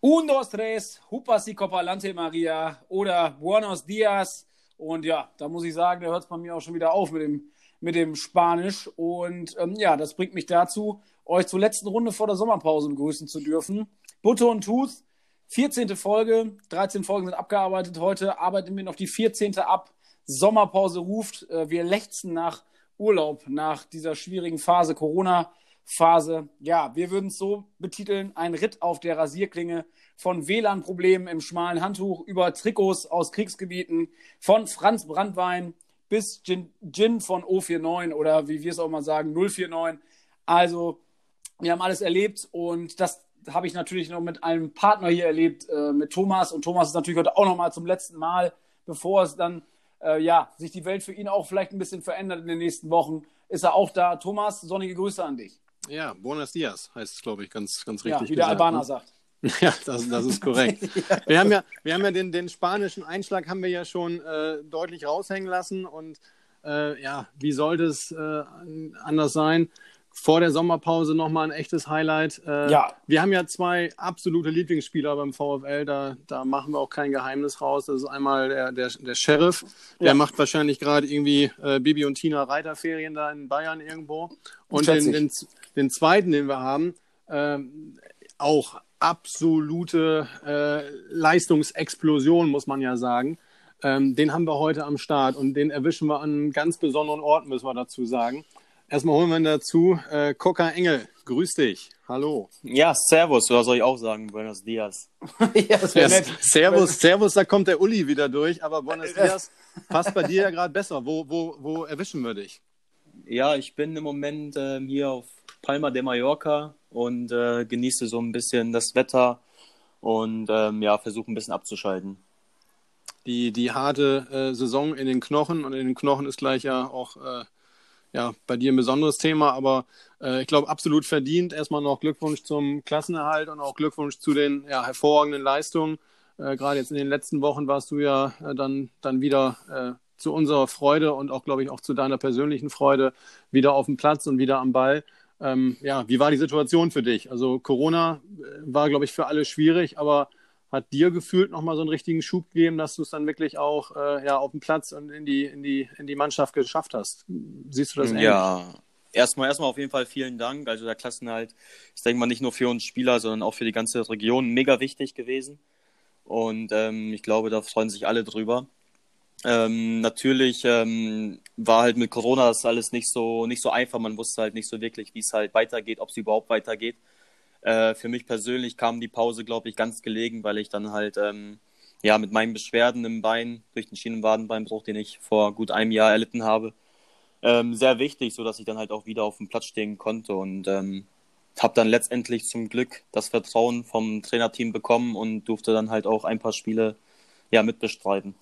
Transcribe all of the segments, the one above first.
Un, tres, hupas y copalante Maria oder Buenos Dias. Und ja, da muss ich sagen, da hört es bei mir auch schon wieder auf mit dem, mit dem Spanisch. Und ähm, ja, das bringt mich dazu, euch zur letzten Runde vor der Sommerpause begrüßen zu dürfen. Butter und Tooth, 14. Folge, 13 Folgen sind abgearbeitet. Heute arbeiten wir noch die 14. ab. Sommerpause ruft. Äh, wir lechzen nach Urlaub, nach dieser schwierigen Phase Corona. Phase. Ja, wir würden es so betiteln, ein Ritt auf der Rasierklinge von WLAN-Problemen im schmalen Handtuch über Trikots aus Kriegsgebieten, von Franz Brandwein bis Gin, Gin von O49 oder wie wir es auch mal sagen, 049. Also, wir haben alles erlebt und das habe ich natürlich noch mit einem Partner hier erlebt, äh, mit Thomas. Und Thomas ist natürlich heute auch noch mal zum letzten Mal, bevor es dann, äh, ja, sich die Welt für ihn auch vielleicht ein bisschen verändert in den nächsten Wochen, ist er auch da. Thomas, sonnige Grüße an dich. Ja, Buenos Dias heißt es, glaube ich, ganz, ganz richtig. Ja, wie der gesagt, Albaner ne? sagt. Ja, das, das ist korrekt. ja. Wir haben ja, wir haben ja den, den spanischen Einschlag haben wir ja schon äh, deutlich raushängen lassen und äh, ja, wie sollte es äh, anders sein? Vor der Sommerpause nochmal ein echtes Highlight. Äh, ja. Wir haben ja zwei absolute Lieblingsspieler beim VfL, da, da machen wir auch kein Geheimnis raus. Das ist einmal der, der, der Sheriff, der ja. macht wahrscheinlich gerade irgendwie äh, Bibi und Tina Reiterferien da in Bayern irgendwo. Und den, den, den zweiten, den wir haben, äh, auch absolute äh, Leistungsexplosion, muss man ja sagen. Ähm, den haben wir heute am Start und den erwischen wir an einem ganz besonderen Ort, müssen wir dazu sagen. Erstmal holen wir ihn dazu. Äh, Coca Engel, grüß dich. Hallo. Ja, Servus, oder soll ich auch sagen? Buenos Dias. ja, das ja, nett. Servus, Servus, da kommt der Uli wieder durch, aber Buenos Dias passt bei dir ja gerade besser. Wo, wo, wo erwischen wir dich? Ja, ich bin im Moment äh, hier auf Palma de Mallorca und äh, genieße so ein bisschen das Wetter und ähm, ja, versuche ein bisschen abzuschalten. Die, die harte äh, Saison in den Knochen und in den Knochen ist gleich ja auch äh, ja, bei dir ein besonderes Thema, aber äh, ich glaube absolut verdient. Erstmal noch Glückwunsch zum Klassenerhalt und auch Glückwunsch zu den ja, hervorragenden Leistungen. Äh, Gerade jetzt in den letzten Wochen warst du ja äh, dann, dann wieder zu unserer Freude und auch, glaube ich, auch zu deiner persönlichen Freude wieder auf dem Platz und wieder am Ball. Ähm, ja, wie war die Situation für dich? Also Corona äh, war, glaube ich, für alle schwierig, aber hat dir gefühlt nochmal so einen richtigen Schub gegeben, dass du es dann wirklich auch äh, ja, auf dem Platz und in die, in, die, in die Mannschaft geschafft hast? Siehst du das ähnlich? Ja, erstmal, erstmal auf jeden Fall vielen Dank. Also der Klassenhalt ist, denke ich mal, nicht nur für uns Spieler, sondern auch für die ganze Region mega wichtig gewesen. Und ähm, ich glaube, da freuen sich alle drüber. Ähm, natürlich ähm, war halt mit Corona das alles nicht so, nicht so einfach. Man wusste halt nicht so wirklich, wie es halt weitergeht, ob es überhaupt weitergeht. Äh, für mich persönlich kam die Pause, glaube ich, ganz gelegen, weil ich dann halt ähm, ja mit meinen Beschwerden im Bein durch den Schienenwadenbeinbruch, den ich vor gut einem Jahr erlitten habe, ähm, sehr wichtig, so dass ich dann halt auch wieder auf dem Platz stehen konnte und ähm, habe dann letztendlich zum Glück das Vertrauen vom Trainerteam bekommen und durfte dann halt auch ein paar Spiele ja mitbestreiten.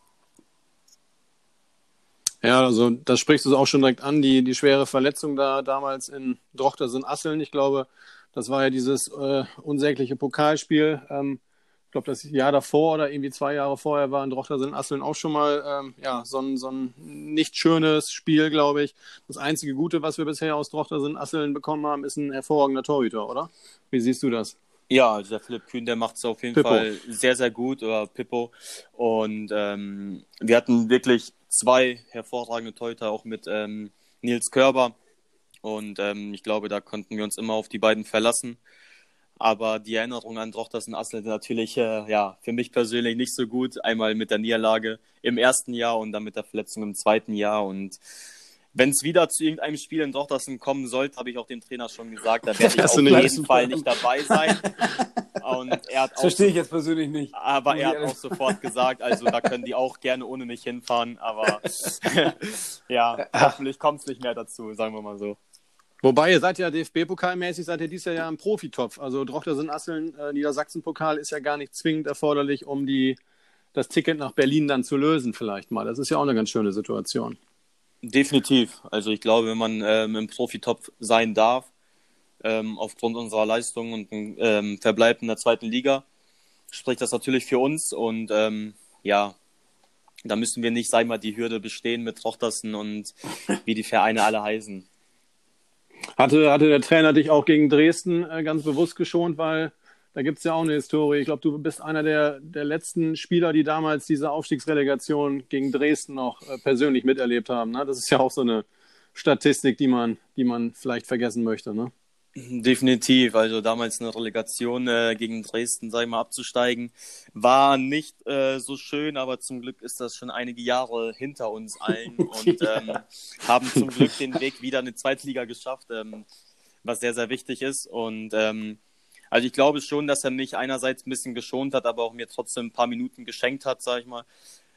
Ja, also das sprichst du auch schon direkt an, die, die schwere Verletzung da damals in Drochtersen Asseln. Ich glaube, das war ja dieses äh, unsägliche Pokalspiel. Ähm, ich glaube, das Jahr davor oder irgendwie zwei Jahre vorher war in Drochtersen Asseln auch schon mal ähm, ja, so, ein, so ein nicht schönes Spiel, glaube ich. Das einzige Gute, was wir bisher aus Drochtersen Asseln bekommen haben, ist ein hervorragender Torhüter, oder? Wie siehst du das? Ja, also der Philipp Kühn, der macht es auf jeden Pippo. Fall sehr, sehr gut, oder Pippo. Und ähm, wir hatten wirklich zwei hervorragende Torhüter, auch mit ähm, Nils Körber. Und ähm, ich glaube, da konnten wir uns immer auf die beiden verlassen. Aber die Erinnerung an Drochters und Assel natürlich äh, ja, für mich persönlich nicht so gut. Einmal mit der Niederlage im ersten Jahr und dann mit der Verletzung im zweiten Jahr. Und wenn es wieder zu irgendeinem Spiel in Drochtersen kommen sollte, habe ich auch dem Trainer schon gesagt, da werde ich auf jeden Fall nicht dabei sein. Und er hat das verstehe ich jetzt persönlich nicht. Aber er hat auch sofort gesagt, also da können die auch gerne ohne mich hinfahren, aber ja, hoffentlich kommt es nicht mehr dazu, sagen wir mal so. Wobei, ihr seid ja DFB-Pokalmäßig, seid ihr dieses Jahr ja im Profitopf. Also Drochtersen Asseln, äh, Niedersachsen-Pokal ist ja gar nicht zwingend erforderlich, um die, das Ticket nach Berlin dann zu lösen, vielleicht mal. Das ist ja auch eine ganz schöne Situation. Definitiv. Also ich glaube, wenn man ähm, im Profitopf sein darf, ähm, aufgrund unserer Leistung und ähm, Verbleib in der zweiten Liga, spricht das natürlich für uns. Und ähm, ja, da müssen wir nicht, sag mal, die Hürde bestehen mit Trochtersen und wie die Vereine alle heißen. Hatte, hatte der Trainer dich auch gegen Dresden äh, ganz bewusst geschont, weil Da gibt es ja auch eine Historie. Ich glaube, du bist einer der, der letzten Spieler, die damals diese Aufstiegsrelegation gegen Dresden noch äh, persönlich miterlebt haben. Ne? Das ist ja auch so eine Statistik, die man, die man vielleicht vergessen möchte. Ne? Definitiv. Also damals eine Relegation äh, gegen Dresden, sag ich mal, abzusteigen, war nicht äh, so schön, aber zum Glück ist das schon einige Jahre hinter uns allen und ähm, haben zum Glück den Weg wieder in die Zweitliga geschafft, ähm, was sehr, sehr wichtig ist. Und ähm, also ich glaube schon, dass er mich einerseits ein bisschen geschont hat, aber auch mir trotzdem ein paar Minuten geschenkt hat, sag ich mal.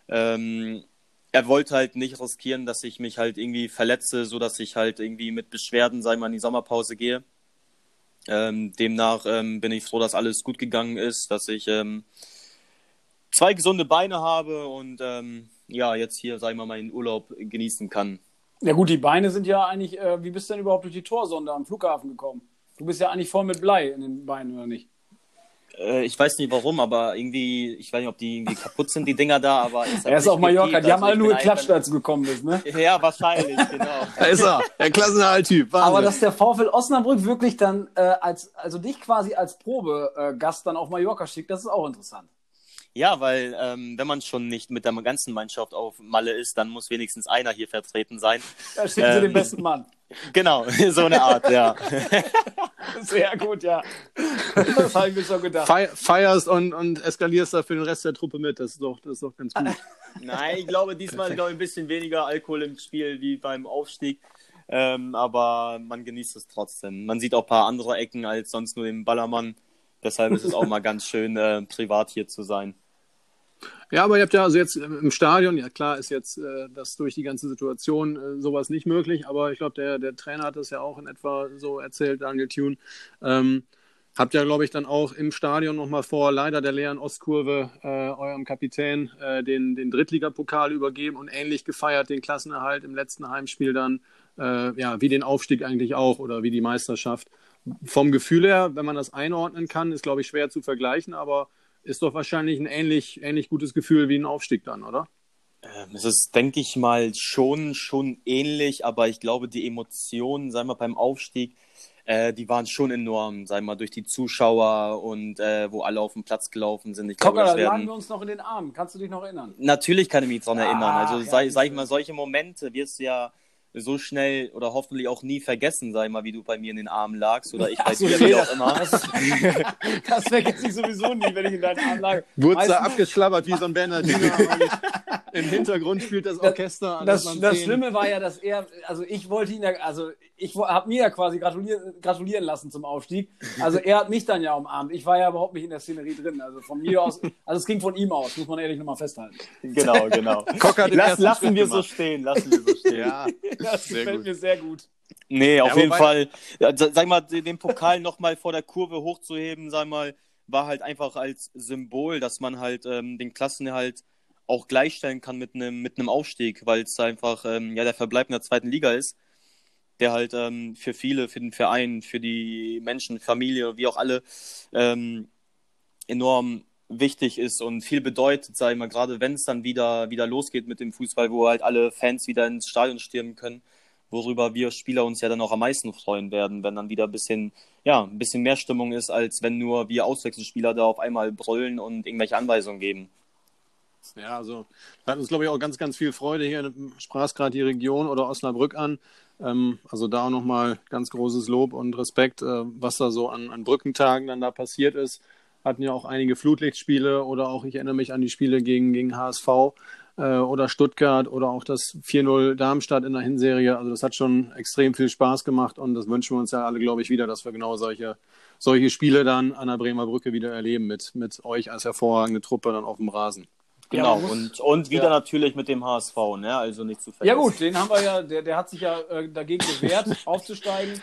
Ähm, er wollte halt nicht riskieren, dass ich mich halt irgendwie verletze, so dass ich halt irgendwie mit Beschwerden, sag ich mal, in die Sommerpause gehe. Ähm, demnach ähm, bin ich froh, dass alles gut gegangen ist, dass ich ähm, zwei gesunde Beine habe und ähm, ja, jetzt hier, sag ich mal, meinen Urlaub genießen kann. Ja gut, die Beine sind ja eigentlich, äh, wie bist du denn überhaupt durch die Torsonde am Flughafen gekommen? Du bist ja eigentlich voll mit Blei in den Beinen, oder nicht? Äh, ich weiß nicht warum, aber irgendwie, ich weiß nicht, ob die irgendwie kaputt sind, die Dinger da, aber. Er ist auch Mallorca, die haben alle nur geklatscht, als du gekommen bist, ne? Ja, wahrscheinlich, genau. da ist er, der Klassenerhalt-Typ. Aber dass der VfL Osnabrück wirklich dann äh, als, also dich quasi als Probegast dann auf Mallorca schickt, das ist auch interessant. Ja, weil ähm, wenn man schon nicht mit der ganzen Mannschaft auf Malle ist, dann muss wenigstens einer hier vertreten sein. Da schicken ähm, sie den besten Mann. Genau, so eine Art, ja. Sehr gut, ja. Das habe ich mir schon gedacht. feierst und, und eskalierst da für den Rest der Truppe mit. Das ist doch, das ist doch ganz gut. Nein, ich glaube, diesmal glaube ich, ein bisschen weniger Alkohol im Spiel wie beim Aufstieg. Ähm, aber man genießt es trotzdem. Man sieht auch ein paar andere Ecken als sonst nur den Ballermann. Deshalb ist es auch mal ganz schön, äh, privat hier zu sein. Ja, aber ihr habt ja also jetzt im Stadion, ja klar ist jetzt äh, das durch die ganze Situation äh, sowas nicht möglich, aber ich glaube, der, der Trainer hat das ja auch in etwa so erzählt, Daniel Thune. Ähm, habt ja, glaube ich, dann auch im Stadion nochmal vor leider der leeren Ostkurve äh, eurem Kapitän äh, den, den Drittligapokal übergeben und ähnlich gefeiert den Klassenerhalt im letzten Heimspiel dann, äh, ja, wie den Aufstieg eigentlich auch oder wie die Meisterschaft. Vom Gefühl her, wenn man das einordnen kann, ist, glaube ich, schwer zu vergleichen, aber ist doch wahrscheinlich ein ähnlich, ähnlich gutes Gefühl wie ein Aufstieg dann, oder? Ähm, es ist, denke ich mal, schon, schon ähnlich, aber ich glaube, die Emotionen, sagen wir beim Aufstieg, äh, die waren schon enorm, sagen wir mal, durch die Zuschauer und äh, wo alle auf den Platz gelaufen sind. Ich Komm, glaube, da werden... lagen wir uns noch in den Arm. Kannst du dich noch erinnern? Natürlich kann ich mich daran ah, erinnern. Also, ja, sag, sag ich mal, solche Momente wirst du ja so schnell oder hoffentlich auch nie vergessen, sei mal, wie du bei mir in den Armen lagst oder ich bei so, dir, wie auch immer. Das, das vergesse ich sowieso nie, wenn ich in deinen Armen lag. Wurde da abgeschlabbert wie so ein Bernardino. Im Hintergrund spielt das Orchester. Das, das, das Schlimme war ja, dass er, also ich wollte ihn ja, also ich habe mir ja quasi gratulieren, gratulieren lassen zum Aufstieg. Also er hat mich dann ja umarmt. Ich war ja überhaupt nicht in der Szenerie drin. Also von mir aus, also es ging von ihm aus, muss man ehrlich nochmal festhalten. Genau, genau. Lass, lassen wir so stehen, lassen wir so stehen. Ja. Das sehr gefällt gut. mir sehr gut. Nee, auf ja, jeden Fall. Sag mal, den Pokal nochmal vor der Kurve hochzuheben, sag mal, war halt einfach als Symbol, dass man halt ähm, den Klassenerhalt auch gleichstellen kann mit einem mit einem Aufstieg, weil es einfach ähm, ja der Verbleib in der zweiten Liga ist, der halt ähm, für viele, für den Verein, für die Menschen, Familie, wie auch alle ähm, enorm wichtig ist und viel bedeutet, sag ich mal, gerade wenn es dann wieder, wieder losgeht mit dem Fußball, wo halt alle Fans wieder ins Stadion stürmen können, worüber wir Spieler uns ja dann auch am meisten freuen werden, wenn dann wieder ein bisschen, ja, ein bisschen mehr Stimmung ist, als wenn nur wir Auswechselspieler da auf einmal brüllen und irgendwelche Anweisungen geben. Ja, also hat uns, glaube ich, auch ganz, ganz viel Freude hier. Sprach gerade die Region oder Osnabrück an. Ähm, also da auch nochmal ganz großes Lob und Respekt, äh, was da so an, an Brückentagen dann da passiert ist hatten ja auch einige Flutlichtspiele oder auch, ich erinnere mich an die Spiele gegen, gegen HSV äh, oder Stuttgart oder auch das 4-0 Darmstadt in der Hinserie. Also das hat schon extrem viel Spaß gemacht und das wünschen wir uns ja alle, glaube ich, wieder, dass wir genau solche, solche Spiele dann an der Bremer Brücke wieder erleben mit, mit euch als hervorragende Truppe dann auf dem Rasen. Genau, und, und wieder ja. natürlich mit dem HSV, ne? also nicht zu vergessen. Ja gut, den haben wir ja, der, der hat sich ja äh, dagegen gewehrt, aufzusteigen.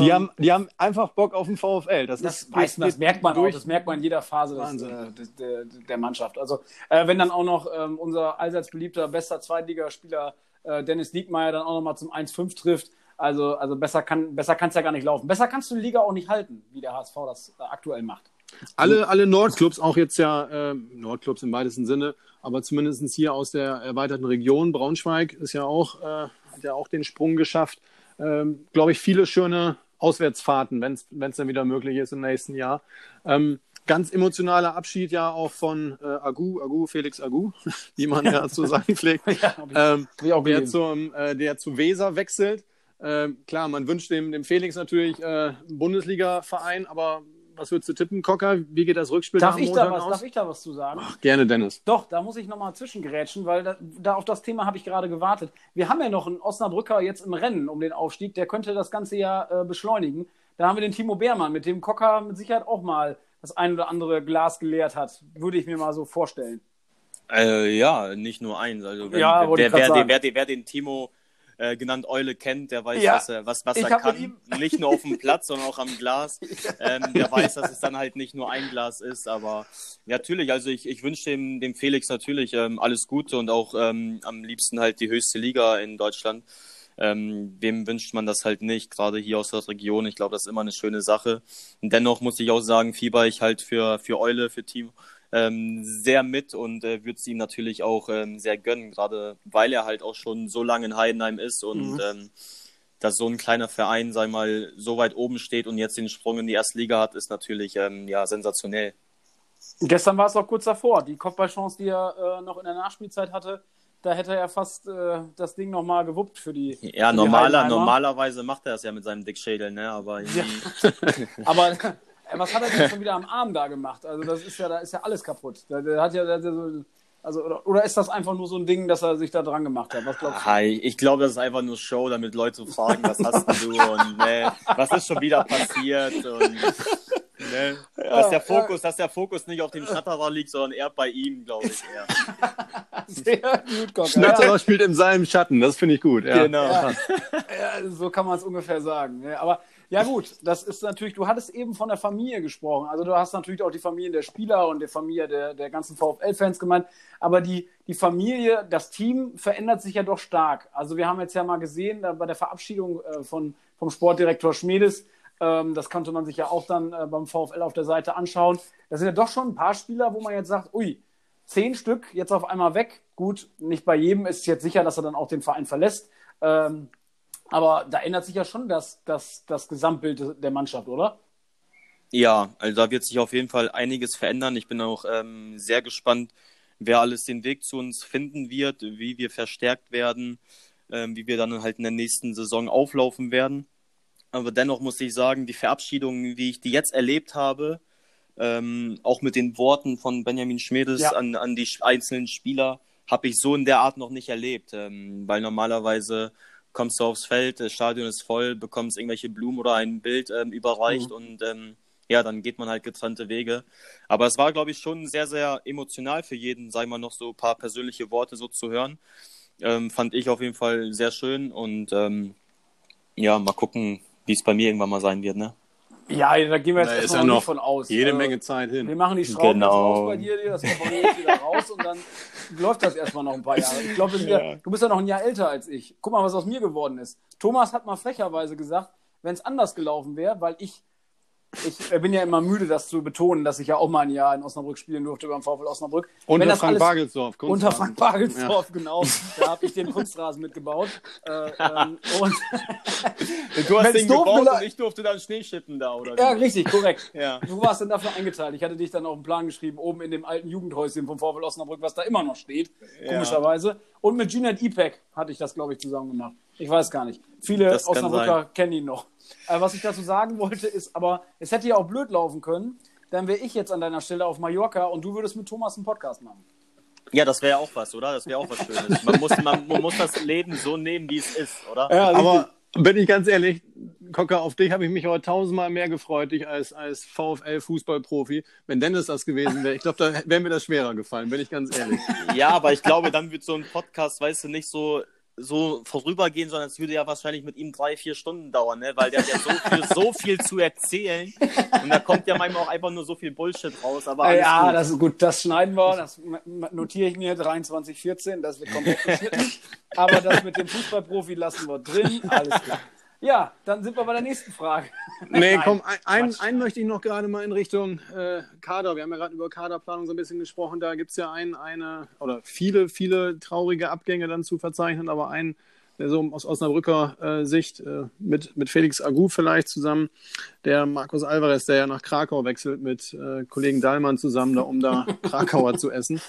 Die, ähm, haben, die haben einfach Bock auf den VfL. Das, das, ist, weiß, das merkt man durch. auch, das merkt man in jeder Phase des, äh, des, der, der Mannschaft. Also äh, wenn dann auch noch ähm, unser allseits beliebter, bester Zweitligaspieler äh, Dennis Diekmeyer dann auch nochmal zum 1-5 trifft, also, also besser kann besser es ja gar nicht laufen. Besser kannst du die Liga auch nicht halten, wie der HSV das äh, aktuell macht. Alle, alle Nordclubs, auch jetzt ja äh, Nordclubs im weitesten Sinne, aber zumindest hier aus der erweiterten Region, Braunschweig ist ja auch, äh, hat ja auch den Sprung geschafft. Ähm, Glaube ich, viele schöne Auswärtsfahrten, wenn es dann wieder möglich ist im nächsten Jahr. Ähm, ganz emotionaler Abschied ja auch von äh, Agu, Agu, Felix Agu, wie man ja zu sagen pflegt, ja, ähm, der, zum, äh, der zu Weser wechselt. Ähm, klar, man wünscht dem, dem Felix natürlich äh, Bundesliga-Verein, aber was würdest du tippen, Cocker? Wie geht das Rückspiel darf ich da was, aus? Darf ich da was zu sagen? Ach, gerne, Dennis. Doch, da muss ich nochmal zwischengerätschen, weil da, da, auf das Thema habe ich gerade gewartet. Wir haben ja noch einen Osnabrücker jetzt im Rennen um den Aufstieg, der könnte das Ganze ja äh, beschleunigen. Da haben wir den Timo Beermann, mit dem Cocker mit Sicherheit auch mal das ein oder andere Glas geleert hat, würde ich mir mal so vorstellen. Äh, ja, nicht nur eins. Also wenn, ja, wer, wer, wer, wer, wer den Timo äh, genannt Eule kennt, der weiß, ja. was er, was, was er kann. Nicht nur auf dem Platz, sondern auch am Glas. Ähm, der weiß, dass es dann halt nicht nur ein Glas ist. Aber natürlich, also ich, ich wünsche dem, dem Felix natürlich ähm, alles Gute und auch ähm, am liebsten halt die höchste Liga in Deutschland. Ähm, wem wünscht man das halt nicht, gerade hier aus der Region. Ich glaube, das ist immer eine schöne Sache. Und dennoch muss ich auch sagen, fieber ich halt für, für Eule, für Team ähm, sehr mit und äh, würde es ihm natürlich auch ähm, sehr gönnen, gerade weil er halt auch schon so lange in Heidenheim ist und mhm. ähm, dass so ein kleiner Verein, sei mal, so weit oben steht und jetzt den Sprung in die erste Liga hat, ist natürlich ähm, ja sensationell. Gestern war es auch kurz davor. Die Kopfballchance, die er äh, noch in der Nachspielzeit hatte, da hätte er fast äh, das Ding nochmal gewuppt für die. Ja, für normaler, normalerweise macht er das ja mit seinem Dickschädel, ne? Aber, ja. aber was hat er denn schon wieder am Arm da gemacht? Also das ist ja, da ist ja alles kaputt. Der, der hat ja, der, der so, also oder, oder, ist das einfach nur so ein Ding, dass er sich da dran gemacht hat? Was glaubst du? Hi, ich glaube, das ist einfach nur Show, damit Leute fragen, was hast du und ne, was ist schon wieder passiert und ne, ja, dass der Fokus, ja. dass der Fokus nicht auf dem Schnatterer liegt, sondern eher bei ihm, glaube ich eher. Sehr gut, Gott. Schnatterer ja. spielt in seinem Schatten, das finde ich gut. Genau. so kann man es ungefähr sagen. Aber ja, gut, das ist natürlich, du hattest eben von der Familie gesprochen. Also du hast natürlich auch die Familien der Spieler und der Familie der, der ganzen VfL-Fans gemeint. Aber die, die Familie, das Team verändert sich ja doch stark. Also wir haben jetzt ja mal gesehen, bei der Verabschiedung äh, von, vom Sportdirektor Schmedes, ähm, das konnte man sich ja auch dann äh, beim VfL auf der Seite anschauen. Da sind ja doch schon ein paar Spieler, wo man jetzt sagt, ui, zehn Stück jetzt auf einmal weg. Gut, nicht bei jedem ist jetzt sicher, dass er dann auch den Verein verlässt. Ähm, aber da ändert sich ja schon das, das, das Gesamtbild der Mannschaft, oder? Ja, also da wird sich auf jeden Fall einiges verändern. Ich bin auch ähm, sehr gespannt, wer alles den Weg zu uns finden wird, wie wir verstärkt werden, ähm, wie wir dann halt in der nächsten Saison auflaufen werden. Aber dennoch muss ich sagen, die Verabschiedung, wie ich die jetzt erlebt habe, ähm, auch mit den Worten von Benjamin Schmedes ja. an, an die einzelnen Spieler, habe ich so in der Art noch nicht erlebt. Ähm, weil normalerweise kommst du aufs Feld, das Stadion ist voll, bekommst irgendwelche Blumen oder ein Bild ähm, überreicht mhm. und ähm, ja, dann geht man halt getrennte Wege. Aber es war, glaube ich, schon sehr, sehr emotional für jeden, sei mal noch so ein paar persönliche Worte so zu hören. Ähm, fand ich auf jeden Fall sehr schön und ähm, ja, mal gucken, wie es bei mir irgendwann mal sein wird, ne? Ja, da gehen wir jetzt erstmal ja noch nicht von aus. Jede also, Menge Zeit hin. Wir machen die Schrauben genau. aus bei dir, das kommt jetzt wieder raus und dann läuft das erstmal noch ein paar Jahre. Ich glaube, ja. du bist ja noch ein Jahr älter als ich. Guck mal, was aus mir geworden ist. Thomas hat mal frecherweise gesagt, wenn es anders gelaufen wäre, weil ich ich bin ja immer müde, das zu betonen, dass ich ja auch mal ein Jahr in Osnabrück spielen durfte beim VfL Osnabrück. Unter Frank Bagelsdorf. Unter Frank Bagelsdorf, ja. genau. Da habe ich den Kunstrasen mitgebaut. Äh, ähm, und du hast den gebaut und ich durfte dann Schnee schippen da, oder? Ja, richtig, korrekt. ja. Du warst dann dafür eingeteilt. Ich hatte dich dann auf den Plan geschrieben, oben in dem alten Jugendhäuschen vom VfL Osnabrück, was da immer noch steht, komischerweise. Und mit Ginette Ipek hatte ich das, glaube ich, zusammen gemacht. Ich weiß gar nicht. Viele Osnabrücker kennen ihn noch. Äh, was ich dazu sagen wollte, ist aber, es hätte ja auch blöd laufen können, dann wäre ich jetzt an deiner Stelle auf Mallorca und du würdest mit Thomas einen Podcast machen. Ja, das wäre ja auch was, oder? Das wäre auch was Schönes. Man muss, man, man, muss das Leben so nehmen, wie es ist, oder? Ja, aber bin ich ganz ehrlich, Cocker, auf dich habe ich mich aber tausendmal mehr gefreut, dich als, als VfL-Fußballprofi. Wenn Dennis das gewesen wäre, ich glaube, da wäre mir das schwerer gefallen, bin ich ganz ehrlich. Ja, aber ich glaube, dann wird so ein Podcast, weißt du, nicht so so vorübergehen, sondern es würde ja wahrscheinlich mit ihm drei, vier Stunden dauern, ne? weil der hat ja so viel, so viel zu erzählen und da kommt ja manchmal auch einfach nur so viel Bullshit raus. Aber ja, gut. das ist gut, das schneiden wir, das notiere ich mir 2314, das wird komplett geschnitten. aber das mit dem Fußballprofi lassen wir drin, alles klar. Ja, dann sind wir bei der nächsten Frage. Nee, komm, einen, einen möchte ich noch gerade mal in Richtung äh, Kader. Wir haben ja gerade über Kaderplanung so ein bisschen gesprochen. Da gibt es ja ein, eine oder viele, viele traurige Abgänge dann zu verzeichnen, aber einen so aus Osnabrücker äh, Sicht, äh, mit, mit Felix Agu vielleicht zusammen, der Markus Alvarez, der ja nach Krakau wechselt, mit äh, Kollegen Dahlmann zusammen, da, um da Krakauer zu essen.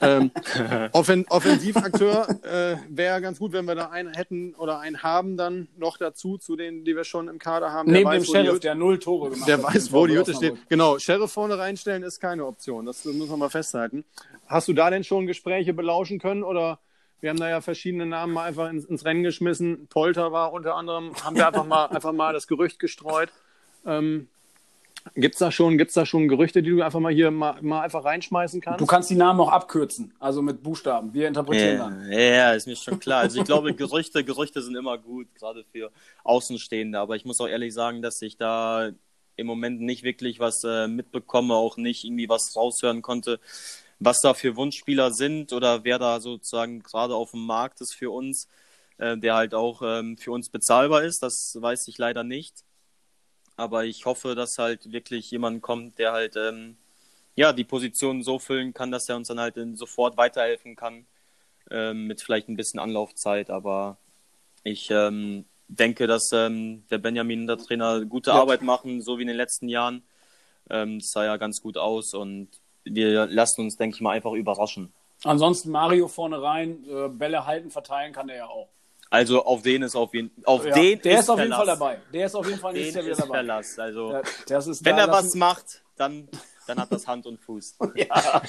Ähm, Offen Offensivakteur äh, wäre ganz gut, wenn wir da einen hätten oder einen haben, dann noch dazu, zu denen, die wir schon im Kader haben. Neben weiß, dem Sheriff, der null Tore gemacht der hat. Der weiß, wo die Hütte steht. Genau, Sheriff vorne reinstellen ist keine Option. Das muss man mal festhalten. Hast du da denn schon Gespräche belauschen können oder wir haben da ja verschiedene Namen mal einfach ins, ins Rennen geschmissen. Polter war unter anderem, haben wir einfach mal, einfach mal das Gerücht gestreut. Ähm, Gibt es da, schon, da schon Gerüchte, die du einfach mal hier mal, mal einfach reinschmeißen kannst? Du kannst die Namen auch abkürzen, also mit Buchstaben. Wir interpretieren ja, dann. Ja, ist mir schon klar. Also ich glaube, Gerüchte, Gerüchte sind immer gut, gerade für Außenstehende. Aber ich muss auch ehrlich sagen, dass ich da im Moment nicht wirklich was äh, mitbekomme, auch nicht irgendwie was raushören konnte was da für Wunschspieler sind oder wer da sozusagen gerade auf dem Markt ist für uns, äh, der halt auch ähm, für uns bezahlbar ist. Das weiß ich leider nicht. Aber ich hoffe, dass halt wirklich jemand kommt, der halt ähm, ja die Position so füllen kann, dass er uns dann halt sofort weiterhelfen kann. Ähm, mit vielleicht ein bisschen Anlaufzeit. Aber ich ähm, denke, dass ähm, der Benjamin und der Trainer gute ja. Arbeit machen, so wie in den letzten Jahren. Ähm, das sah ja ganz gut aus und wir lassen uns, denke ich mal, einfach überraschen. Ansonsten Mario vorne rein, äh, Bälle halten, verteilen kann der ja auch. Also auf den ist auf jeden auf ja, den der ist, ist auf jeden Fall dabei. Der ist auf jeden Fall nicht wieder dabei. Verlass. Also ja, wenn da, er was macht, dann dann hat das Hand und Fuß. ja.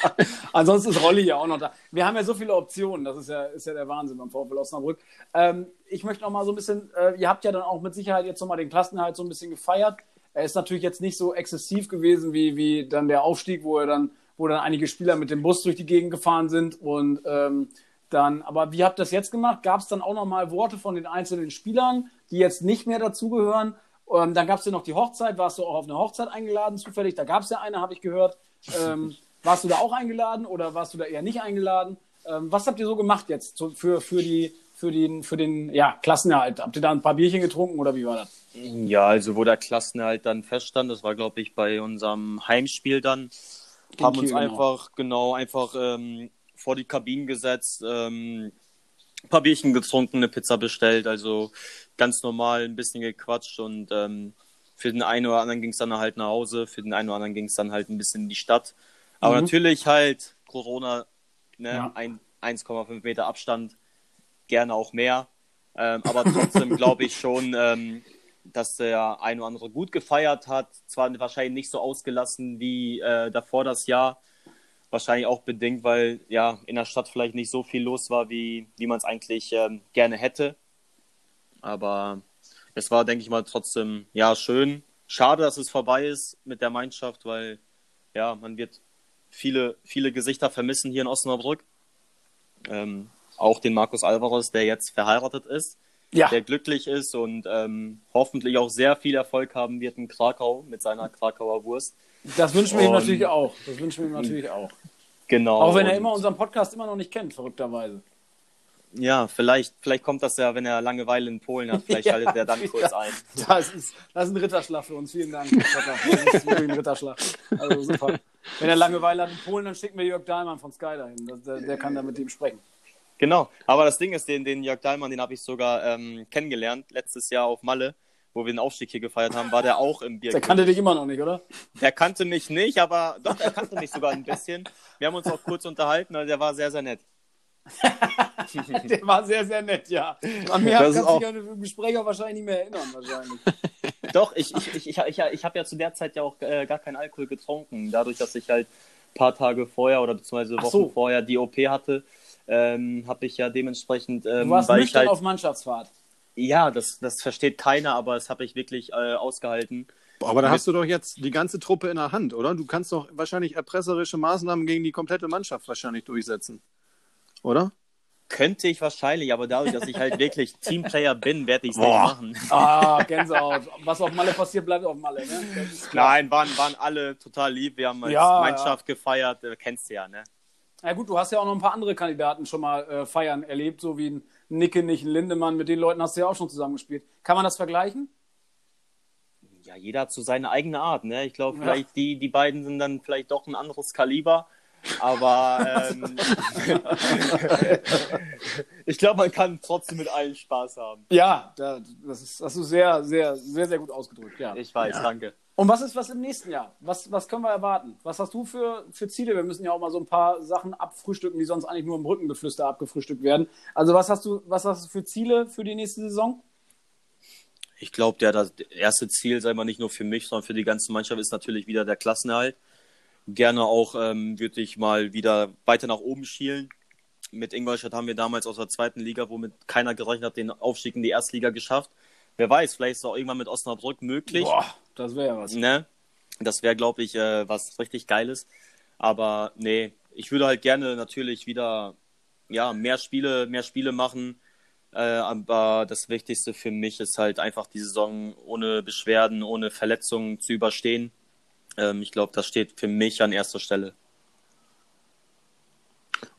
Ansonsten ist Rolli ja auch noch da. Wir haben ja so viele Optionen, das ist ja, ist ja der Wahnsinn beim VfL Osnabrück. Ähm, ich möchte noch mal so ein bisschen, äh, ihr habt ja dann auch mit Sicherheit jetzt noch mal den Klassenhalt so ein bisschen gefeiert. Er ist natürlich jetzt nicht so exzessiv gewesen wie, wie dann der Aufstieg, wo er dann wo dann einige Spieler mit dem Bus durch die Gegend gefahren sind und ähm, dann, aber wie habt ihr das jetzt gemacht? Gab es dann auch nochmal Worte von den einzelnen Spielern, die jetzt nicht mehr dazugehören? Ähm, dann gab es ja noch die Hochzeit. Warst du auch auf eine Hochzeit eingeladen zufällig? Da gab es ja eine, habe ich gehört. Ähm, warst du da auch eingeladen oder warst du da eher nicht eingeladen? Ähm, was habt ihr so gemacht jetzt für, für, die, für, den, für den ja, Klassenerhalt? Habt ihr da ein paar Bierchen getrunken oder wie war das? Ja, also wo der Klassenerhalt dann feststand, das war glaube ich bei unserem Heimspiel dann haben uns genau. einfach, genau, einfach ähm, vor die Kabinen gesetzt, ähm, ein paar Bierchen getrunken, eine Pizza bestellt, also ganz normal ein bisschen gequatscht und ähm, für den einen oder anderen ging es dann halt nach Hause, für den einen oder anderen ging es dann halt ein bisschen in die Stadt. Aber mhm. natürlich halt Corona, ne, ja. 1,5 Meter Abstand, gerne auch mehr. Ähm, aber trotzdem glaube ich schon, ähm, dass der ein oder andere gut gefeiert hat. Zwar wahrscheinlich nicht so ausgelassen wie äh, davor das Jahr. Wahrscheinlich auch bedingt, weil ja in der Stadt vielleicht nicht so viel los war, wie, wie man es eigentlich ähm, gerne hätte. Aber es war, denke ich mal, trotzdem ja schön. Schade, dass es vorbei ist mit der Mannschaft, weil ja, man wird viele, viele Gesichter vermissen hier in Osnabrück. Ähm, auch den Markus Alvarez, der jetzt verheiratet ist ja. der glücklich ist und ähm, hoffentlich auch sehr viel Erfolg haben wird in Krakau mit seiner Krakauer Wurst. Das wünschen wir ihm natürlich auch. Das wünschen wir ihm natürlich auch. Genau. Auch wenn er immer unseren Podcast immer noch nicht kennt, verrückterweise. Ja, vielleicht, vielleicht kommt das ja, wenn er Langeweile in Polen hat. Vielleicht ja, schaltet er dann kurz ein. Das ist, das ist ein Ritterschlag für uns. Vielen Dank. Das ist wirklich ein Ritterschlag. Also super. Wenn er Langeweile hat in Polen, dann schicken wir Jörg Dahlmann von Sky dahin. Der, der kann dann mit ihm sprechen. Genau, aber das Ding ist, den, den Jörg Dahlmann, den habe ich sogar ähm, kennengelernt, letztes Jahr auf Malle, wo wir den Aufstieg hier gefeiert haben, war der auch im Bier. Der kannte dich immer noch nicht, oder? Der kannte mich nicht, aber doch, er kannte mich sogar ein bisschen. Wir haben uns auch kurz unterhalten, also der war sehr, sehr nett. der war sehr, sehr nett, ja. An mir kannst du dich an Gespräch auch wahrscheinlich nicht mehr erinnern, wahrscheinlich. Doch, ich, ich, ich, ich, ich, ich habe ja zu der Zeit ja auch äh, gar keinen Alkohol getrunken, dadurch, dass ich halt ein paar Tage vorher oder beziehungsweise Wochen so. vorher die OP hatte ähm, habe ich ja dementsprechend. Ähm, du warst nicht halt, auf Mannschaftsfahrt. Ja, das, das versteht keiner, aber das habe ich wirklich äh, ausgehalten. Aber da hast du doch jetzt die ganze Truppe in der Hand, oder? Du kannst doch wahrscheinlich erpresserische Maßnahmen gegen die komplette Mannschaft wahrscheinlich durchsetzen, oder? Könnte ich wahrscheinlich, aber dadurch, dass ich halt wirklich Teamplayer bin, werde ich es nicht machen. Ah, Gänsehaut. Was auf Malle passiert, bleibt auf Malle, ne? Nein, waren, waren alle total lieb. Wir haben als ja, Mannschaft ja. gefeiert. Kennst du ja, ne? Ja gut, du hast ja auch noch ein paar andere Kandidaten schon mal äh, feiern erlebt, so wie ein Nickenich, ein Lindemann, mit den Leuten hast du ja auch schon zusammengespielt. Kann man das vergleichen? Ja, jeder hat so seine eigene Art, ne? Ich glaube, vielleicht ja. die, die beiden sind dann vielleicht doch ein anderes Kaliber. Aber ähm, ich glaube, man kann trotzdem mit allen Spaß haben. Ja, das, ist, hast du sehr, sehr, sehr, sehr gut ausgedrückt. Ja. Ich weiß, ja. danke. Und was ist was im nächsten Jahr? Was, was können wir erwarten? Was hast du für, für Ziele? Wir müssen ja auch mal so ein paar Sachen abfrühstücken, die sonst eigentlich nur im Rückengeflüster abgefrühstückt werden. Also was hast du, was hast du für Ziele für die nächste Saison? Ich glaube, der das erste Ziel, sei mal nicht nur für mich, sondern für die ganze Mannschaft, ist natürlich wieder der Klassenerhalt. Gerne auch ähm, würde ich mal wieder weiter nach oben schielen. Mit Ingolstadt haben wir damals aus der zweiten Liga, womit keiner gerechnet hat, den Aufstieg in die Erstliga geschafft. Wer weiß, vielleicht ist es auch irgendwann mit Osnabrück möglich. Boah, das wäre was. Ne? Das wäre, glaube ich, äh, was richtig Geiles. Aber nee, ich würde halt gerne natürlich wieder ja, mehr Spiele, mehr Spiele machen. Äh, aber das Wichtigste für mich ist halt einfach die Saison ohne Beschwerden, ohne Verletzungen zu überstehen. Ähm, ich glaube, das steht für mich an erster Stelle.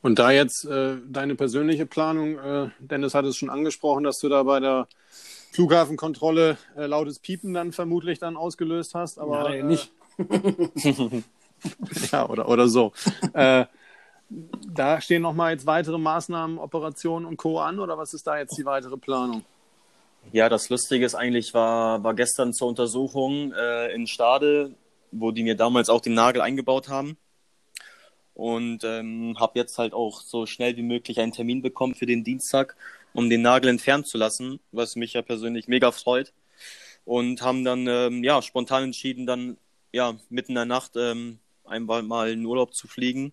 Und da jetzt äh, deine persönliche Planung, äh, Dennis hat es schon angesprochen, dass du da bei der Flughafenkontrolle äh, lautes Piepen dann vermutlich dann ausgelöst hast, aber ja, nicht. ja, oder, oder so. äh, da stehen nochmal jetzt weitere Maßnahmen, Operationen und Co. an, oder was ist da jetzt die weitere Planung? Ja, das Lustige ist eigentlich, war, war gestern zur Untersuchung äh, in Stade, wo die mir damals auch den Nagel eingebaut haben. Und ähm, habe jetzt halt auch so schnell wie möglich einen Termin bekommen für den Dienstag, um den Nagel entfernen zu lassen, was mich ja persönlich mega freut. Und haben dann ähm, ja spontan entschieden, dann ja mitten in der Nacht ähm, einmal mal in Urlaub zu fliegen,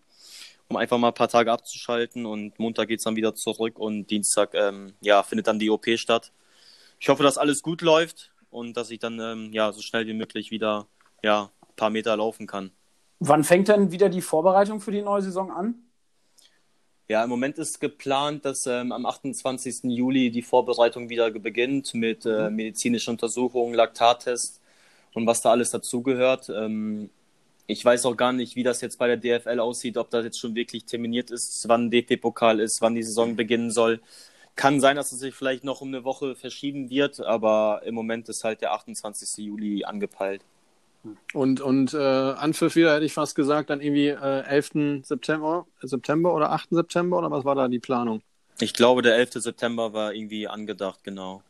um einfach mal ein paar Tage abzuschalten. Und Montag geht's dann wieder zurück und Dienstag ähm, ja findet dann die OP statt. Ich hoffe, dass alles gut läuft und dass ich dann ähm, ja so schnell wie möglich wieder ja paar Meter laufen kann. Wann fängt denn wieder die Vorbereitung für die neue Saison an? Ja, im Moment ist geplant, dass ähm, am 28. Juli die Vorbereitung wieder beginnt mit äh, medizinischen Untersuchungen, Laktattest und was da alles dazugehört. Ähm, ich weiß auch gar nicht, wie das jetzt bei der DFL aussieht, ob das jetzt schon wirklich terminiert ist, wann DP-Pokal ist, wann die Saison beginnen soll. Kann sein, dass es sich vielleicht noch um eine Woche verschieben wird, aber im Moment ist halt der 28. Juli angepeilt. Und, und äh, Anpfiff wieder, hätte ich fast gesagt, dann irgendwie äh, 11. September, September oder 8. September oder was war da die Planung? Ich glaube, der 11. September war irgendwie angedacht, genau.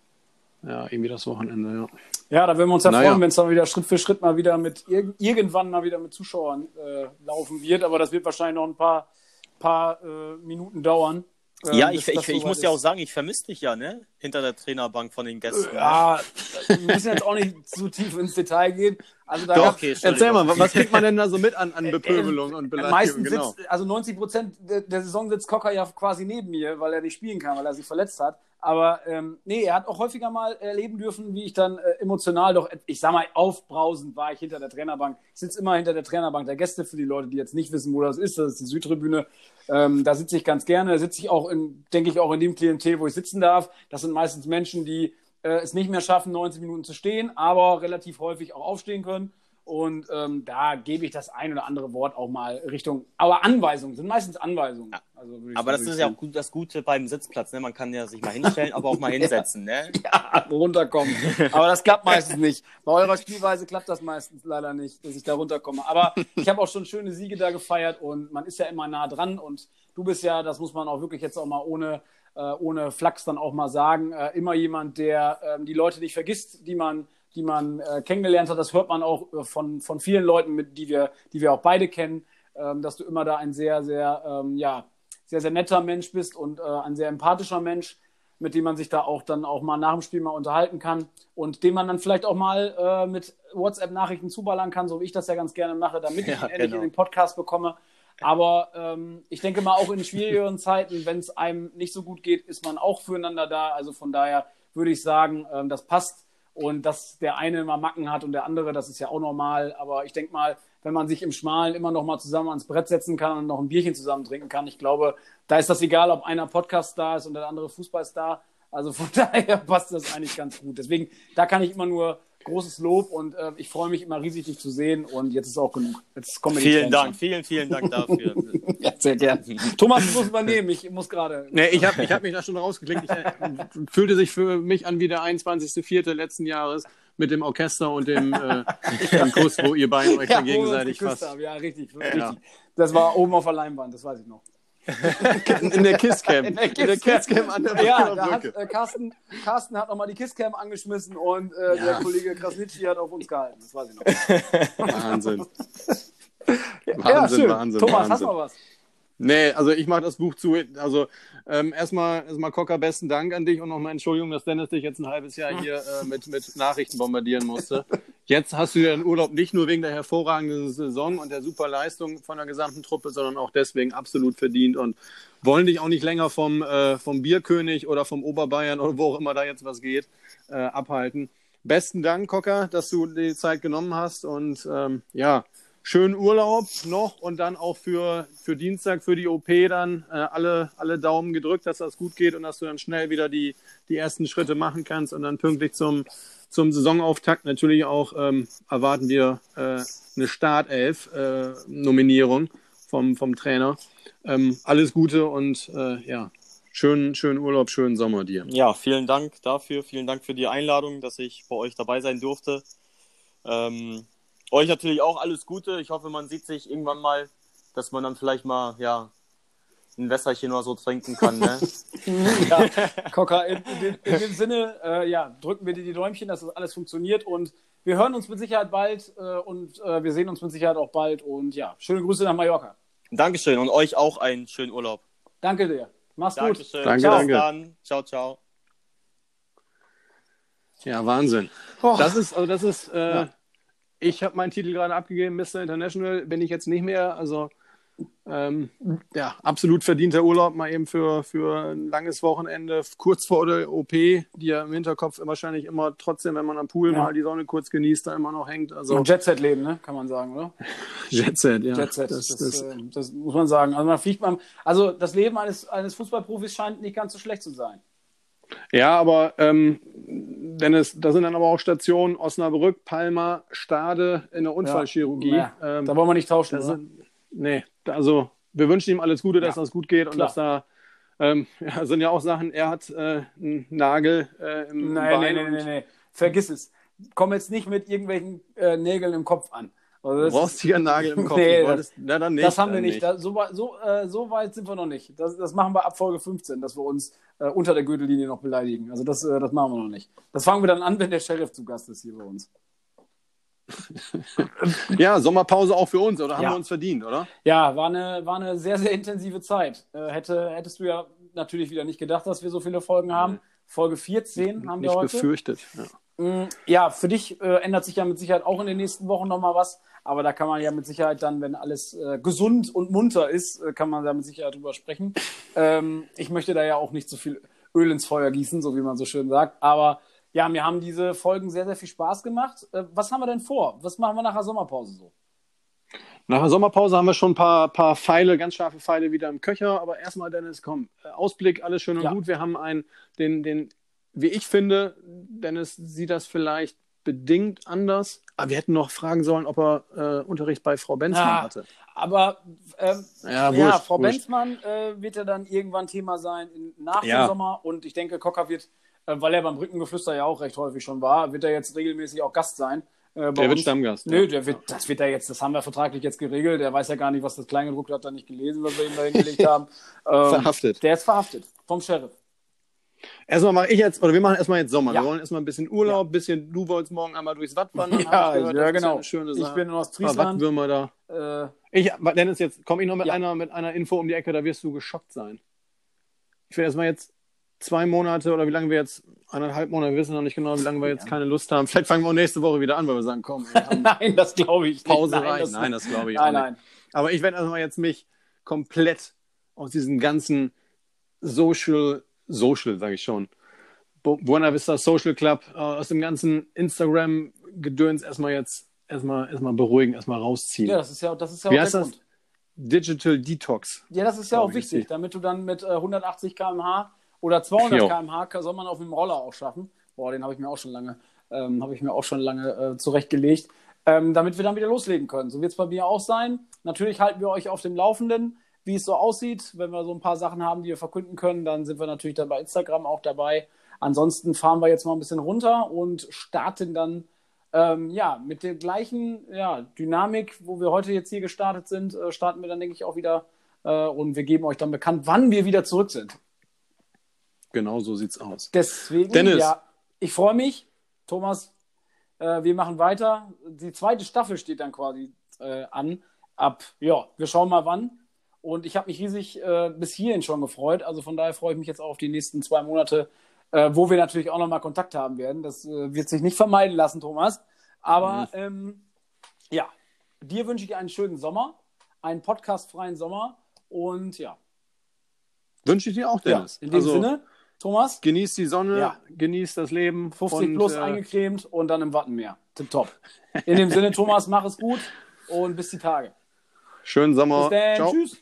Ja, irgendwie das Wochenende, ja. Ja, da würden wir uns ja Naja. freuen, wenn es dann wieder Schritt für Schritt mal wieder mit irg irgendwann mal wieder mit Zuschauern äh, laufen wird. Aber das wird wahrscheinlich noch ein paar, paar äh, Minuten dauern. ähm, ja, ich, ich, das ich muss ja auch ist. sagen, ich vermisse dich ja, ne? Hinter der Trainerbank von den Gästen. Ja, wir müssen jetzt auch nicht zu tief ins Detail gehen. Also da Doch, gab- okay, Erzähl mal, was kriegt man denn da so mit an, an Bepöbelung und Beleidigung? Meistens Genau. sitzt, also 90 Prozent der, der Saison sitzt Cocker ja quasi neben mir, weil er nicht spielen kann, weil er sich verletzt hat. Aber ähm, nee, er hat auch häufiger mal erleben dürfen, wie ich dann äh, emotional doch, ich sag mal, aufbrausend war ich hinter der Trainerbank. Ich sitze immer hinter der Trainerbank der Gäste für die Leute, die jetzt nicht wissen, wo das ist. Das ist die Südtribüne. Ähm, da sitze ich ganz gerne. Da sitze ich auch in, denke ich, auch in dem Klientel, wo ich sitzen darf. Das sind meistens Menschen, die äh, es nicht mehr schaffen, 90 Minuten zu stehen, aber relativ häufig auch aufstehen können. Und ähm, da gebe ich das ein oder andere Wort auch mal Richtung. Aber Anweisungen sind meistens Anweisungen. Also würde ich- Aber das ist ja auch gut, das Gute beim Sitzplatz, ne? Man kann ja sich mal hinstellen, aber auch mal hinsetzen, ne? ja, runterkommen. Aber das klappt meistens nicht. Bei eurer Spielweise klappt das meistens leider nicht, dass ich da runterkomme. Aber ich habe auch schon schöne Siege da gefeiert und man ist ja immer nah dran. Und du bist ja, das muss man auch wirklich jetzt auch mal ohne, ohne Flachs dann auch mal sagen, äh, immer jemand, der ähm, die Leute nicht vergisst, die man die man äh, kennengelernt hat. Das hört man auch äh, von, von vielen Leuten, mit, die, wir, die wir auch beide kennen, ähm, dass du immer da ein sehr, sehr, ähm, ja, sehr, sehr netter Mensch bist und äh, ein sehr empathischer Mensch, mit dem man sich da auch dann auch mal nach dem Spiel mal unterhalten kann und dem man dann vielleicht auch mal äh, mit WhatsApp-Nachrichten zuballern kann, so wie ich das ja ganz gerne mache, damit ich Ja, ihn endlich genau. in den Podcast bekomme. Aber ähm, ich denke mal, auch in schwierigeren Zeiten, wenn es einem nicht so gut geht, ist man auch füreinander da. Also von daher würde ich sagen, ähm, das passt. Und dass der eine mal Macken hat und der andere, das ist ja auch normal. Aber ich denke mal, wenn man sich im Schmalen immer noch mal zusammen ans Brett setzen kann und noch ein Bierchen zusammen trinken kann, ich glaube, da ist das egal, ob einer Podcast-Star ist und der andere Fußballstar. Also von daher passt das eigentlich ganz gut. Deswegen, da kann ich immer nur großes Lob und äh, ich freue mich immer riesig, dich zu sehen. Und jetzt ist auch genug. Jetzt kommen wir Vielen Dank, vielen, vielen Dank dafür. Ja, sehr gern. Thomas, du musst übernehmen. Ich muss gerade. Nee, ich habe ich hab mich da schon rausgeklickt. Ich, äh, fühlte sich für mich an wie der 21.04. letzten Jahres, mit dem Orchester und dem, äh, dem Kuss, wo ihr beiden euch ja, dann gegenseitig fast. Haben. Ja, richtig, richtig. Das war oben auf der Leinwand, das weiß ich noch. in der Kisscam. In der Kisscam an der Ja, da hat äh, Carsten, Carsten hat nochmal die Kisscam angeschmissen und äh, ja. der Kollege Krasnitschi hat auf uns gehalten. Das weiß ich noch. Wahnsinn. Wahnsinn, ja. Wahnsinn. Thomas, Wahnsinn. hast du noch was? Nee, also ich mache das Buch zu. Also ähm, erstmal, erstmal Cocker, besten Dank an dich und nochmal Entschuldigung, dass Dennis dich jetzt ein halbes Jahr hier äh, mit, mit Nachrichten bombardieren musste. Jetzt hast du ja den Urlaub nicht nur wegen der hervorragenden Saison und der super Leistung von der gesamten Truppe, sondern auch deswegen absolut verdient und wollen dich auch nicht länger vom, äh, vom Bierkönig oder vom Oberbayern oder wo auch immer da jetzt was geht, äh, abhalten. Besten Dank, Cocker, dass du die Zeit genommen hast und ähm, ja, schönen Urlaub noch und dann auch für, für Dienstag, für die OP dann äh, alle, alle Daumen gedrückt, dass das gut geht und dass du dann schnell wieder die, die ersten Schritte machen kannst und dann pünktlich zum, zum Saisonauftakt natürlich auch ähm, erwarten wir äh, eine Startelf-Nominierung äh, vom, vom Trainer. Ähm, alles Gute und äh, ja, schönen, schönen Urlaub, schönen Sommer dir. Ja, vielen Dank dafür, vielen Dank für die Einladung, dass ich bei euch dabei sein durfte. Ähm, euch natürlich auch alles Gute. Ich hoffe, man sieht sich irgendwann mal, dass man dann vielleicht mal, ja, ein Wässerchen oder so trinken kann. Ne? ja, Cocker, in, in, in, dem Sinne, äh, ja, drücken wir dir die Däumchen, dass das alles funktioniert und wir hören uns mit Sicherheit bald äh, und äh, wir sehen uns mit Sicherheit auch bald und ja, schöne Grüße nach Mallorca. Dankeschön und euch auch einen schönen Urlaub. Danke dir. Mach's Dankeschön. gut. Danke, ciao, danke. Dann. Ciao, ciao. Ja, Wahnsinn. Oh. Das ist, also das ist, äh, ja. Ich habe meinen Titel gerade abgegeben, Mr. International bin ich jetzt nicht mehr. Also ähm, ja, absolut verdienter Urlaub, mal eben für, für ein langes Wochenende, kurz vor der OP, die ja im Hinterkopf wahrscheinlich immer trotzdem, wenn man am Pool ja. mal die Sonne kurz genießt, da immer noch hängt. Also Jetset-Leben, ne? kann man sagen, oder? Jetset, ja. Jetset, das, das, das, äh, das, muss man sagen. Also man fliegt man, also das Leben eines, eines Fußballprofis scheint nicht ganz so schlecht zu sein. Ja, aber ähm, Dennis, da sind dann aber auch Stationen Osnabrück, Palma, Stade in der Unfallchirurgie. Ja, ähm, da wollen wir nicht tauschen. Sind, nee, also wir wünschen ihm alles Gute, dass ja, das gut geht und dass da ähm, ja, sind ja auch Sachen, er hat äh, einen Nagel äh, im Nein, Bein. Nein, nein, nein, nein, vergiss es. Komm jetzt nicht mit irgendwelchen äh, Nägeln im Kopf an. Also du brauchst hier einen Nagel im Kopf. Nee, das, na, dann nicht, das haben wir nicht. nicht. Das, so, so, äh, so, weit sind wir noch nicht. Das, das, machen wir ab Folge 15, dass wir uns äh, unter der Gürtellinie noch beleidigen. Also das, äh, das machen wir noch nicht. Das fangen wir dann an, wenn der Sheriff zu Gast ist hier bei uns. ja, Sommerpause auch für uns, oder haben ja. wir uns verdient, oder? Ja, war eine, war eine sehr, sehr intensive Zeit. Äh, hätte, hättest du ja natürlich wieder nicht gedacht, dass wir so viele Folgen haben. Nee. Folge 14 nicht, haben wir heute. Befürchtet. Ja. Mm, ja, für dich äh, ändert sich ja mit Sicherheit auch in den nächsten Wochen nochmal was. Aber da kann man ja mit Sicherheit dann, wenn alles äh, gesund und munter ist, äh, kann man da mit Sicherheit drüber sprechen. Ähm, ich möchte da ja auch nicht zu so viel Öl ins Feuer gießen, so wie man so schön sagt. Aber ja, mir haben diese Folgen sehr, sehr viel Spaß gemacht. Äh, was haben wir denn vor? Was machen wir nach der Sommerpause so? Nach der Sommerpause haben wir schon ein paar, paar Pfeile, ganz scharfe Pfeile wieder im Köcher. Aber erstmal, Dennis, komm, äh, Ausblick, alles schön und ja. gut. Wir haben einen, den, den, wie ich finde, Dennis sieht das vielleicht bedingt anders. Aber wir hätten noch fragen sollen, ob er äh, Unterricht bei Frau Benzmann ja, hatte. Aber ähm, ja, wurscht, ja, Frau wurscht. Benzmann äh, wird ja dann irgendwann Thema sein in, nach ja. dem Sommer. Und ich denke, Cocker wird, äh, weil er beim Brückengeflüster ja auch recht häufig schon war, wird er jetzt regelmäßig auch Gast sein. Äh, der wird Stammgast. Nö, der wird, das wird er jetzt, das haben wir vertraglich jetzt geregelt. Der weiß ja gar nicht, was das Kleingedruckte hat, da nicht gelesen, was wir ihm da hingelegt haben. Ähm, verhaftet. Der ist verhaftet vom Sheriff. Erstmal mache ich jetzt, oder wir machen erstmal jetzt Sommer. Ja. Wir wollen erstmal ein bisschen Urlaub, ein bisschen, du wolltest morgen einmal durchs Watt wandern. Ja, gehört, ja genau. Ja ich bin in Ostfriesland. Wattwürmer da. Äh, ich, Dennis, jetzt komme ich noch mit, ja. einer, mit einer Info um die Ecke, da wirst du geschockt sein. Ich will erstmal jetzt zwei Monate oder wie lange wir jetzt, eineinhalb Monate, wir wissen noch nicht genau, wie lange wir jetzt keine Lust haben. Vielleicht fangen wir auch nächste Woche wieder an, weil wir sagen, komm. nein, das glaube ich nicht. Pause nein, rein. nein, das glaube ich nein, auch nein. nicht. Aber ich werde erstmal jetzt mich komplett aus diesen ganzen Social Social, sage ich schon. Buena Vista Social Club, äh, aus dem ganzen Instagram-Gedöns erstmal jetzt erstmal, erstmal beruhigen, erstmal rausziehen. Ja, das ist ja, das ist ja Wie auch heißt der das? Grund. Digital Detox. Ja, das ist ja auch wichtig, ich. damit du dann mit äh, 180 km/h oder 200 km/h soll man auf dem Roller auch schaffen. Boah, den habe ich mir auch schon lange, ähm, habe ich mir auch schon lange äh, zurechtgelegt, ähm, damit wir dann wieder loslegen können. So wird es bei mir auch sein. Natürlich halten wir euch auf dem Laufenden wie es so aussieht. Wenn wir so ein paar Sachen haben, die wir verkünden können, dann sind wir natürlich dann bei Instagram auch dabei. ansonsten fahren wir jetzt mal ein bisschen runter und starten dann ähm, ja, mit der gleichen ja, Dynamik, wo wir heute jetzt hier gestartet sind, äh, starten wir dann, denke ich, auch wieder äh, und wir geben euch dann bekannt, wann wir wieder zurück sind. Genau so sieht's aus. Deswegen, Dennis. ja, ich freue mich. Thomas, äh, wir machen weiter. Die zweite Staffel steht dann quasi äh, an. Ab, ja, wir schauen mal wann. Und ich habe mich riesig äh, bis hierhin schon gefreut. Also von daher freue ich mich jetzt auch auf die nächsten zwei Monate, äh, wo wir natürlich auch nochmal Kontakt haben werden. Das äh, wird sich nicht vermeiden lassen, Thomas. Aber Mhm. ähm, ja, dir wünsche ich einen schönen Sommer, einen podcastfreien Sommer. Und ja, Wünsche ich dir auch, ja Dennis. in dem also, Sinne, Thomas, Genießt die Sonne, Ja. genießt das Leben. 50 und, plus äh, eingecremt und dann im Wattenmeer. Tipptopp. In dem Sinne, Thomas, mach es gut und bis die Tage. Schönen Sommer. Bis dann. Ciao. Tschüss.